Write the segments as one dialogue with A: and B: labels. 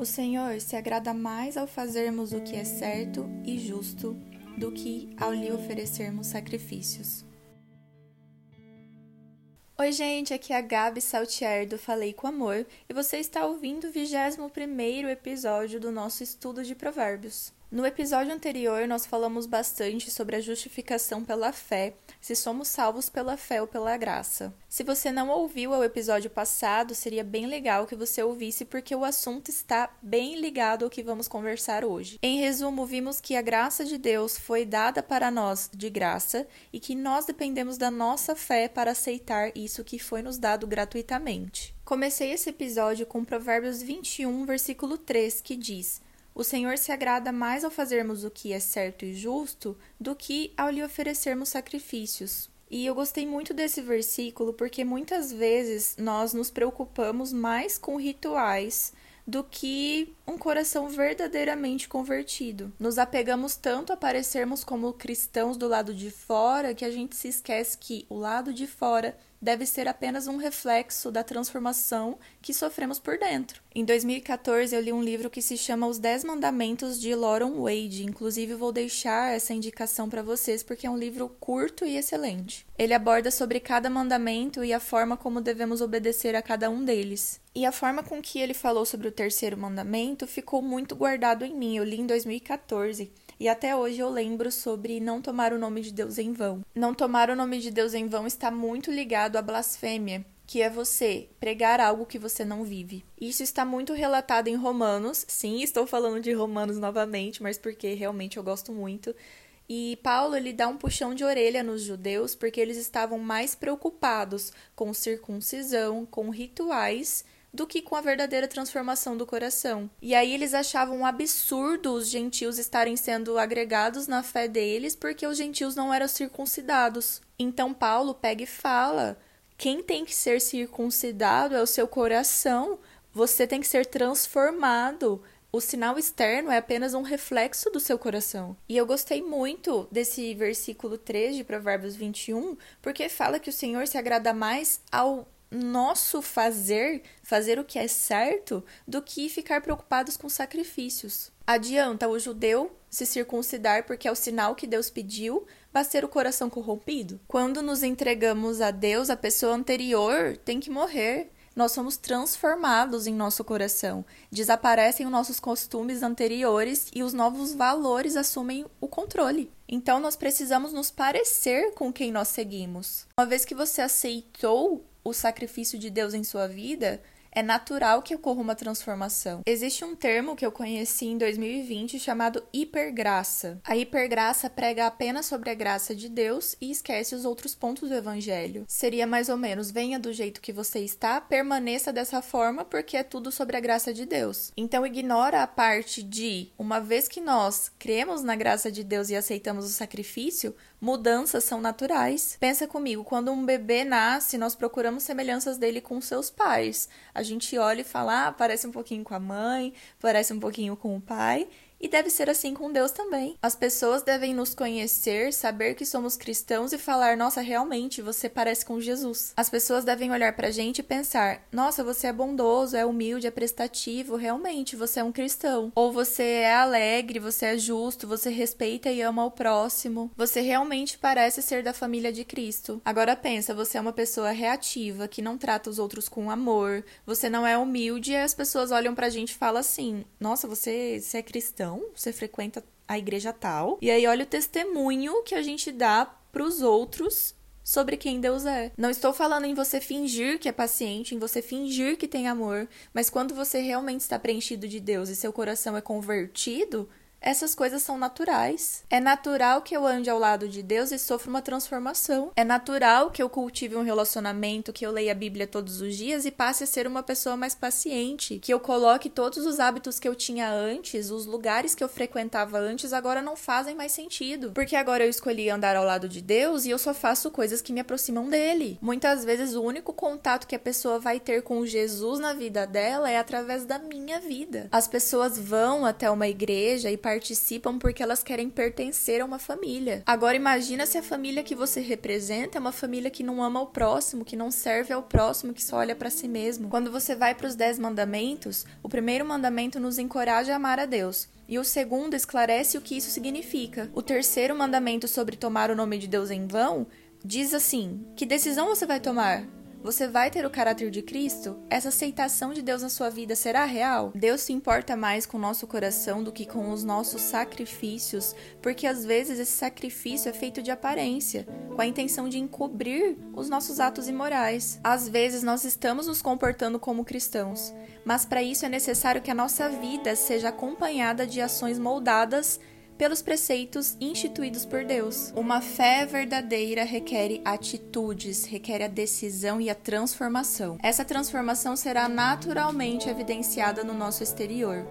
A: O Senhor se agrada mais ao fazermos o que é certo e justo do que ao lhe oferecermos sacrifícios. Oi, gente, aqui é a Gabi Saltier do Falei com Amor e você está ouvindo o 21 episódio do nosso estudo de Provérbios. No episódio anterior, nós falamos bastante sobre a justificação pela fé, se somos salvos pela fé ou pela graça. Se você não ouviu o episódio passado, seria bem legal que você ouvisse, porque o assunto está bem ligado ao que vamos conversar hoje. Em resumo, vimos que a graça de Deus foi dada para nós de graça e que nós dependemos da nossa fé para aceitar isso que foi nos dado gratuitamente. Comecei esse episódio com Provérbios 21, versículo 3, que diz. O Senhor se agrada mais ao fazermos o que é certo e justo do que ao lhe oferecermos sacrifícios. E eu gostei muito desse versículo porque muitas vezes nós nos preocupamos mais com rituais do que um coração verdadeiramente convertido. Nos apegamos tanto a parecermos como cristãos do lado de fora que a gente se esquece que o lado de fora deve ser apenas um reflexo da transformação que sofremos por dentro. Em 2014, eu li um livro que se chama Os Dez Mandamentos de Lauren Wade. Inclusive, vou deixar essa indicação para vocês porque é um livro curto e excelente. Ele aborda sobre cada mandamento e a forma como devemos obedecer a cada um deles. E a forma com que ele falou sobre o terceiro mandamento ficou muito guardado em mim. Eu li em 2014 e até hoje eu lembro sobre não tomar o nome de Deus em vão. Não tomar o nome de Deus em vão está muito ligado à blasfêmia, que é você pregar algo que você não vive. Isso está muito relatado em Romanos. Sim, estou falando de Romanos novamente, mas porque realmente eu gosto muito. E Paulo ele dá um puxão de orelha nos judeus porque eles estavam mais preocupados com circuncisão, com rituais do que com a verdadeira transformação do coração. E aí eles achavam um absurdo os gentios estarem sendo agregados na fé deles porque os gentios não eram circuncidados. Então Paulo pega e fala: quem tem que ser circuncidado é o seu coração, você tem que ser transformado. O sinal externo é apenas um reflexo do seu coração. E eu gostei muito desse versículo 3 de Provérbios 21, porque fala que o Senhor se agrada mais ao nosso fazer, fazer o que é certo, do que ficar preocupados com sacrifícios. Adianta o judeu se circuncidar porque é o sinal que Deus pediu, bater o coração corrompido? Quando nos entregamos a Deus, a pessoa anterior tem que morrer. Nós somos transformados em nosso coração. Desaparecem os nossos costumes anteriores e os novos valores assumem o controle. Então nós precisamos nos parecer com quem nós seguimos. Uma vez que você aceitou o sacrifício de Deus em sua vida, é natural que ocorra uma transformação. Existe um termo que eu conheci em 2020 chamado hipergraça. A hipergraça prega apenas sobre a graça de Deus e esquece os outros pontos do evangelho. Seria mais ou menos: venha do jeito que você está, permaneça dessa forma, porque é tudo sobre a graça de Deus. Então ignora a parte de, uma vez que nós cremos na graça de Deus e aceitamos o sacrifício, mudanças são naturais. Pensa comigo, quando um bebê nasce, nós procuramos semelhanças dele com seus pais a gente olha e fala, ah, parece um pouquinho com a mãe, parece um pouquinho com o pai, e deve ser assim com Deus também. As pessoas devem nos conhecer, saber que somos cristãos e falar: nossa, realmente você parece com Jesus. As pessoas devem olhar pra gente e pensar: nossa, você é bondoso, é humilde, é prestativo, realmente você é um cristão. Ou você é alegre, você é justo, você respeita e ama o próximo. Você realmente parece ser da família de Cristo. Agora pensa: você é uma pessoa reativa, que não trata os outros com amor, você não é humilde e as pessoas olham pra gente e falam assim: nossa, você, você é cristão você frequenta a igreja tal. E aí olha o testemunho que a gente dá para os outros sobre quem Deus é. Não estou falando em você fingir que é paciente, em você fingir que tem amor, mas quando você realmente está preenchido de Deus e seu coração é convertido, essas coisas são naturais. É natural que eu ande ao lado de Deus e sofra uma transformação. É natural que eu cultive um relacionamento, que eu leia a Bíblia todos os dias e passe a ser uma pessoa mais paciente. Que eu coloque todos os hábitos que eu tinha antes, os lugares que eu frequentava antes, agora não fazem mais sentido. Porque agora eu escolhi andar ao lado de Deus e eu só faço coisas que me aproximam dele. Muitas vezes o único contato que a pessoa vai ter com Jesus na vida dela é através da minha vida. As pessoas vão até uma igreja e participam porque elas querem pertencer a uma família. Agora imagina se a família que você representa é uma família que não ama o próximo, que não serve ao próximo, que só olha para si mesmo. Quando você vai para os dez mandamentos, o primeiro mandamento nos encoraja a amar a Deus. E o segundo esclarece o que isso significa. O terceiro mandamento sobre tomar o nome de Deus em vão diz assim: Que decisão você vai tomar? Você vai ter o caráter de Cristo? Essa aceitação de Deus na sua vida será real? Deus se importa mais com o nosso coração do que com os nossos sacrifícios, porque às vezes esse sacrifício é feito de aparência, com a intenção de encobrir os nossos atos imorais. Às vezes nós estamos nos comportando como cristãos, mas para isso é necessário que a nossa vida seja acompanhada de ações moldadas pelos preceitos instituídos por Deus. Uma fé verdadeira requer atitudes, requer a decisão e a transformação. Essa transformação será naturalmente evidenciada no nosso exterior.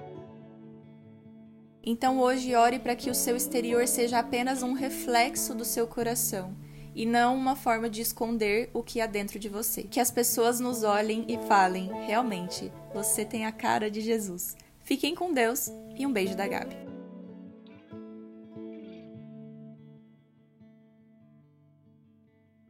A: Então hoje ore para que o seu exterior seja apenas um reflexo do seu coração e não uma forma de esconder o que há dentro de você. Que as pessoas nos olhem e falem: realmente, você tem a cara de Jesus. Fiquem com Deus e um beijo da Gabi.